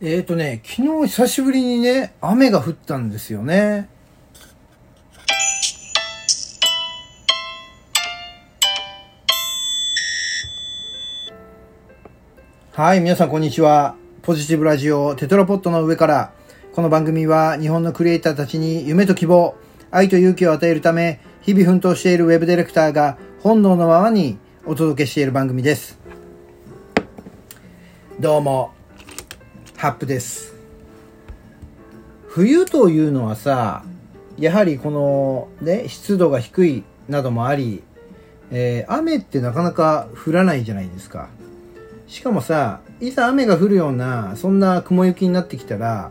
えっ、ー、とね、昨日久しぶりにね、雨が降ったんですよね。はい、皆さんこんにちは。ポジティブラジオテトラポットの上から、この番組は日本のクリエイターたちに夢と希望、愛と勇気を与えるため、日々奮闘しているウェブディレクターが本能のままにお届けしている番組です。どうも、ハップです。冬というのはさ、やはりこのね、湿度が低いなどもあり、えー、雨ってなかなか降らないじゃないですか。しかもさ、いざ雨が降るような、そんな雲行きになってきたら、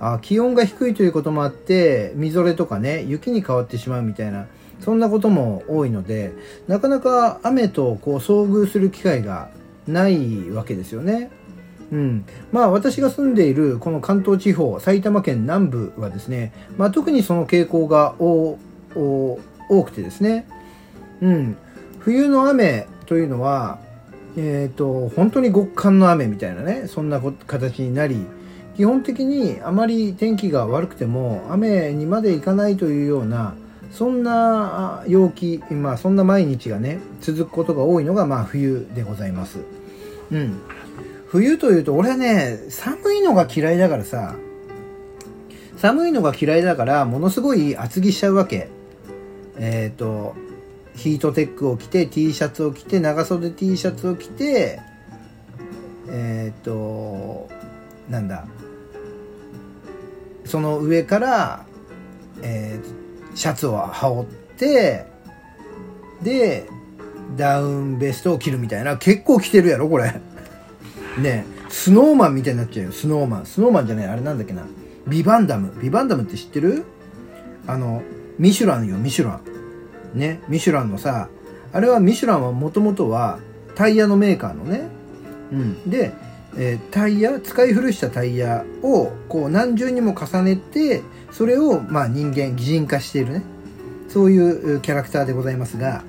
あ気温が低いということもあって、みぞれとかね、雪に変わってしまうみたいな、そんなことも多いので、なかなか雨とこう遭遇する機会がないわけですよね。うん、まあ私が住んでいるこの関東地方埼玉県南部はですね、まあ、特にその傾向が多くてですね、うん、冬の雨というのは、えーと、本当に極寒の雨みたいなねそんな形になり基本的にあまり天気が悪くても雨にまでいかないというようなそんな陽気、まあ、そんな毎日がね続くことが多いのがまあ冬でございます。うん。冬というと俺ね寒いのが嫌いだからさ。寒いのが嫌いだからものすごい厚着しちゃうわけ。えっ、ー、とヒートテックを着て T シャツを着て長袖 T シャツを着てえっ、ー、となんだ。その上から、えー、シャツを羽織ってでダウンベストを着るみたいな。結構着てるやろこれ。ねスノーマンみたいになっちゃうよ、スノーマン。スノーマンじゃない、あれなんだっけな。ビバンダム。ビバンダムって知ってる？あの、ミシュランよ、ミシュラン。ね、ミシュランのさ、あれはミシュランはもともとはタイヤのメーカーのね。うん。で、えー、タイヤ、使い古したタイヤをこう何重にも重ねて、それをまあ人間、擬人化しているね。そういうキャラクターでございますが、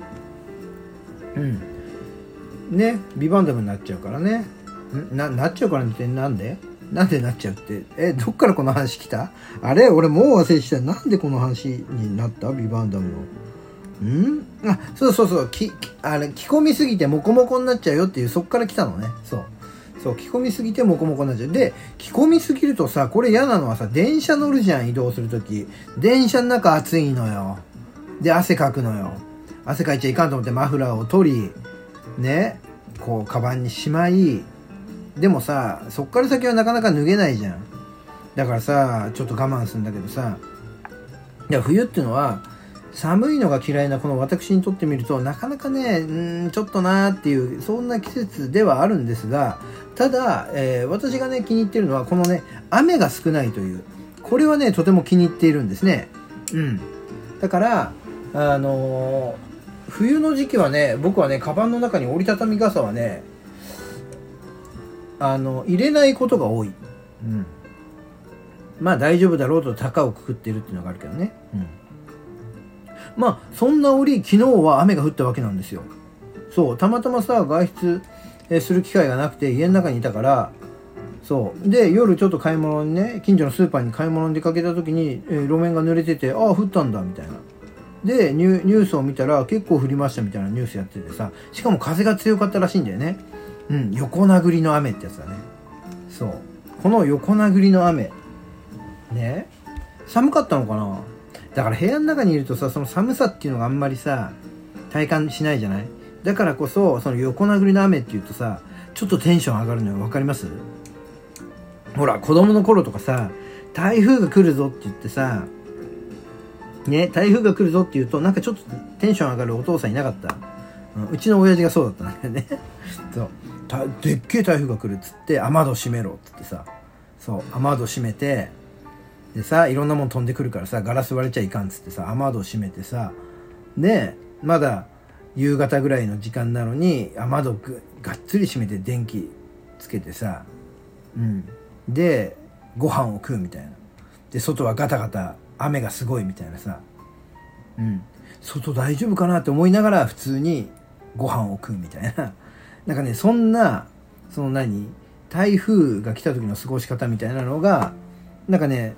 うん。ね、ビバンダムになっちゃうからね。な、なっちゃうからってなんで？なんでなっちゃうって？え、どっからこの話来た？あれ？俺もう忘れてた。なんでこの話になった？ビバンダムの。ん？あ、そうそうそう。き、あれ、着込みすぎてモコモコになっちゃうよっていう、そっから来たのね。そう。そう、着込みすぎてモコモコになっちゃう。で、着込みすぎるとさ、これ嫌なのはさ、電車乗るじゃん、移動するとき。電車の中暑いのよ。で、汗かくのよ。汗かいちゃいかんと思ってマフラーを取り、ね、こう、カバンにしまい、でもさそっから先はなかなか脱げないじゃん。だからさちょっと我慢するんだけどさ。いや冬っていうのは寒いのが嫌いなこの私にとってみるとなかなかねうんちょっとなーっていうそんな季節ではあるんですがただ、えー、私がね気に入ってるのはこのね雨が少ないという。これはねとても気に入っているんですね。うん。だからあのー、冬の時期はね僕はねカバンの中に折りたたみ傘はねあの入れないことが多い、うん、まあ大丈夫だろうと高をくくってるっていうのがあるけどね、うん、まあそんな折昨日は雨が降ったわけなんですよ。そうたまたまさ外出する機会がなくて家の中にいたからそう。で夜ちょっと買い物にね近所のスーパーに買い物に出かけた時に、えー、路面が濡れててああ降ったんだみたいな。でニュースを見たら結構降りましたみたいなニュースやっててさ。しかも風が強かったらしいんだよねうん、横殴りの雨ってやつだね。そう。この横殴りの雨。ね？寒かったのかな？だから部屋の中にいるとさ、その寒さっていうのがあんまりさ、体感しないじゃない？だからこそ、その横殴りの雨っていうとさ、ちょっとテンション上がるのよ。わかります？ほら、子供の頃とかさ、台風が来るぞって言ってさ、ね、台風が来るぞって言うと、なんかちょっとテンション上がるお父さんいなかった？うん、うちの親父がそうだったんだよね。そう。でっけえ台風が来るっつって雨戸閉めろっつってさそう雨戸閉めてでさいろんなもん飛んでくるからさガラス割れちゃいかんっつってさ雨戸閉めてさでまだ夕方ぐらいの時間なのに雨戸がっつり閉めて電気つけてさうん。でご飯を食うみたいな。で外はガタガタ雨がすごいみたいなさ。うん。外大丈夫かなって思いながら普通にご飯を食うみたいな。なんかね、そんな、その何台風が来た時の過ごし方みたいなのがなんかね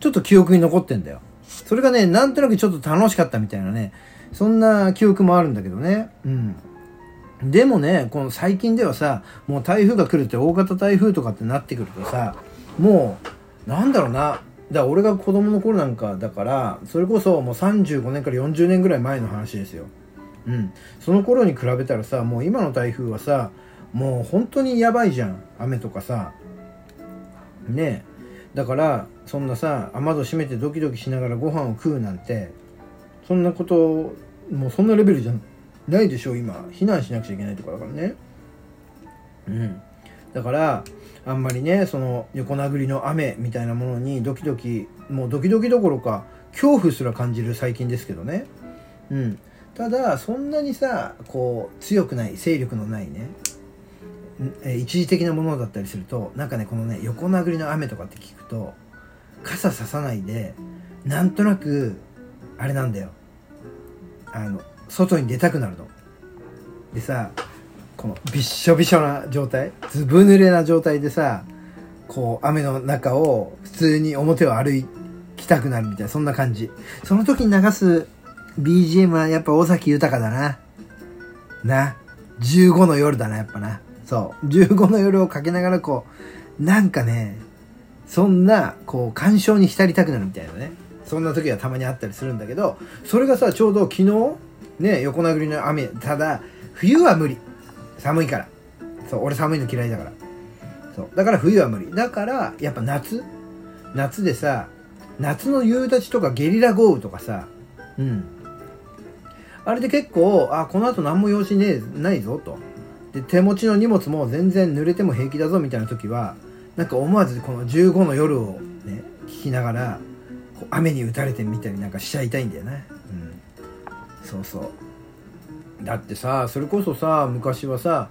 ちょっと記憶に残ってんだよ。それがねなんとなくちょっと楽しかったみたいなねそんな記憶もあるんだけどね。うん。でもねこの最近ではさもう台風が来るって大型台風とかってなってくるとさもうなんだろうな。だから俺が子供の頃なんかだからそれこそもう35年から40年ぐらい前の話ですよ。うん。その頃に比べたらさもう今の台風はさもう本当にやばいじゃん。雨とかさ。ねえ。だからそんなさ雨戸閉めてドキドキしながらご飯を食うなんてそんなこともうそんなレベルじゃないでしょ今。避難しなくちゃいけないとかだからね。うん。だからあんまりねその横殴りの雨みたいなものにドキドキもうドキドキどころか恐怖すら感じる最近ですけどね。うん。ただそんなにさこう強くない勢力のないね一時的なものだったりするとなんかねこのね横殴りの雨とかって聞くと傘ささないでなんとなくあれなんだよ。あの外に出たくなるの。でさこのびっしょびしょな状態ずぶ濡れな状態でさこう雨の中を普通に表を歩きたくなるみたいなそんな感じ。その時に流す BGM はやっぱ尾崎豊だな。な。15の夜だなやっぱな。そう。15の夜をかけながらこうなんかねそんなこう感傷に浸りたくなるみたいなね。そんな時はたまにあったりするんだけどそれがさちょうど昨日ね横殴りの雨。ただ冬は無理。寒いから。そう俺寒いの嫌いだから。そう。だから冬は無理。だからやっぱ夏。夏でさ夏の夕立とかゲリラ豪雨とかさうん。あれで結構あこの後何も用事ねえないぞと。で手持ちの荷物も全然濡れても平気だぞみたいな時はなんか思わずこの15の夜をね聞きながらこう雨に打たれてみたりなんかしちゃいたいんだよね。うん。そうそう。だってさそれこそさ昔はさ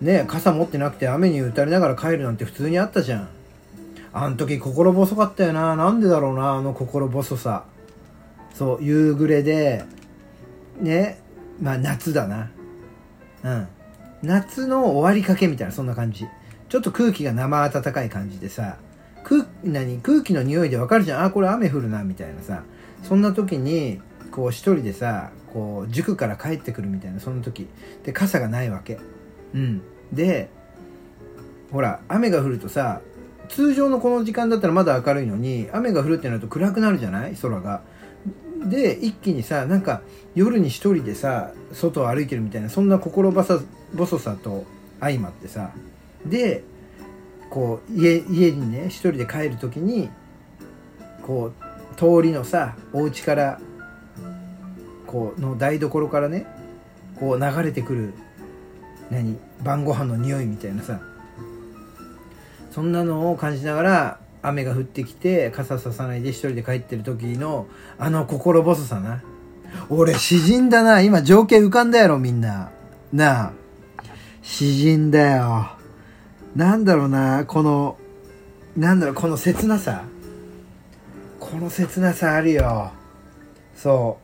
ね傘持ってなくて雨に打たれながら帰るなんて普通にあったじゃん。あん時心細かったよな。なんでだろうなあの心細さ。そう夕暮れでねまあ夏だな。うん。夏の終わりかけみたいなそんな感じ。ちょっと空気が生暖かい感じでさ空何空気の匂いでわかるじゃん。あこれ雨降るなみたいなさ。そんな時にこう一人でさこう塾から帰ってくるみたいなその時。で傘がないわけ。うん。でほら雨が降るとさ通常のこの時間だったらまだ明るいのに雨が降るってなると暗くなるじゃない？空が。で一気にさなんか夜に一人でさ外を歩いてるみたいなそんな心細さと相まってさでこう家家にね一人で帰る時にこう通りのさお家からこうの台所からねこう流れてくる何晩ご飯の匂いみたいなさそんなのを感じながら雨が降ってきて傘ささないで一人で帰ってる時のあの心細さな。俺詩人だな。今情景浮かんだやろみんな。なあ。詩人だよ。なんだろうな。このなんだろうこの切なさ。この切なさあるよ。そ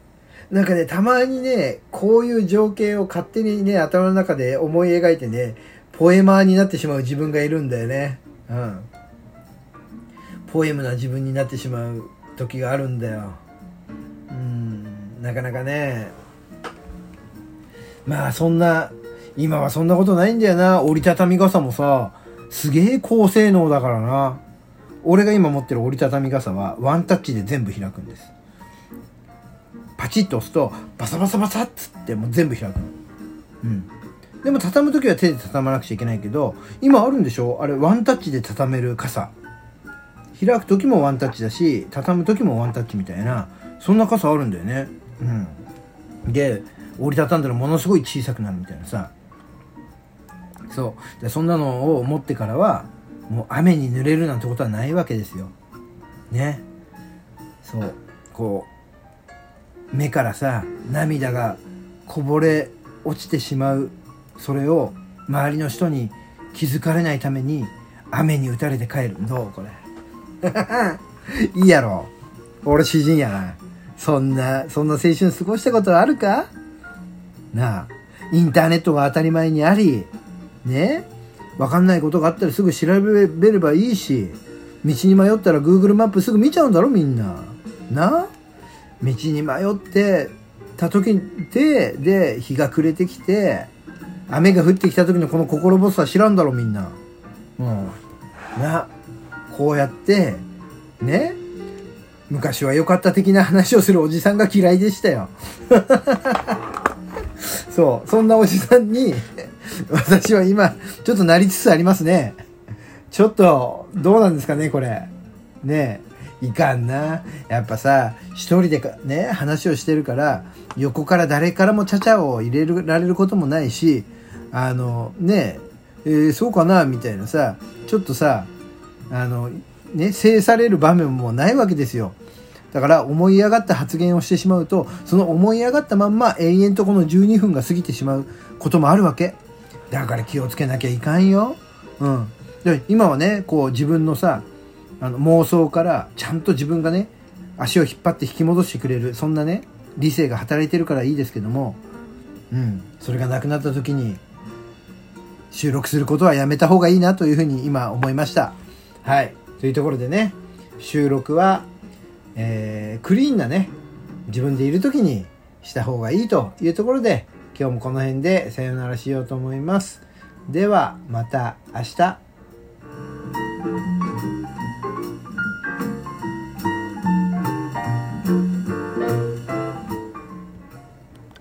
う。なんかねたまにねこういう情景を勝手にね頭の中で思い描いてねポエマーになってしまう自分がいるんだよね。うん。ポエムな自分になってしまう時があるんだよ。うんなかなかね。まあそんな今はそんなことないんだよな。折りたたみ傘もさすげえ高性能だからな。俺が今持ってる折りたたみ傘はワンタッチで全部開くんです。パチッと押すとバサバサバサッつってもう全部開く。のうん。でも畳む時は手で畳まなくちゃいけないけど今あるんでしょ？あれワンタッチで畳める傘。開く時もワンタッチだし畳む時もワンタッチみたいなそんな傘あるんだよね。うん。で折りたたんだらものすごい小さくなるみたいなさ。そう。でそんなのを持ってからはもう雨に濡れるなんてことはないわけですよ。ね。そう。こう目からさ涙がこぼれ落ちてしまうそれを周りの人に気づかれないために雨に打たれて帰る。どうこれ。いいやろ。俺詩人やな。そんなそんな青春過ごしたことあるか？なあ。インターネットが当たり前にあり。ね？分かんないことがあったらすぐ調べればいいし。道に迷ったら Google マップすぐ見ちゃうんだろみんな。な道に迷ってた時でで日が暮れてきて雨が降ってきた時のこの心細さ知らんだろみんな。うん。なこうやってね昔は良かった的な話をするおじさんが嫌いでしたよ。そうそんなおじさんに 私は今ちょっとなりつつありますね。ちょっとどうなんですかねこれ。ねいかんな。やっぱさ一人でかね話をしてるから横から誰からもちゃちゃを入れられることもないしあのねえー、そうかなみたいなさちょっとさあのね制される場面もないわけですよ。だから思い上がった発言をしてしまうとその思い上がったまんま永遠とこの12分が過ぎてしまうこともあるわけ。だから気をつけなきゃいかんよ。うん。で今はねこう自分のさあの妄想からちゃんと自分がね足を引っ張って引き戻してくれるそんなね理性が働いてるからいいですけどもうん。それがなくなった時に収録することはやめた方がいいなというふうに今思いました。はい。というところでね収録は、えー、クリーンなね自分でいる時にした方がいいというところで今日もこの辺でさよならしようと思います。ではまた明日。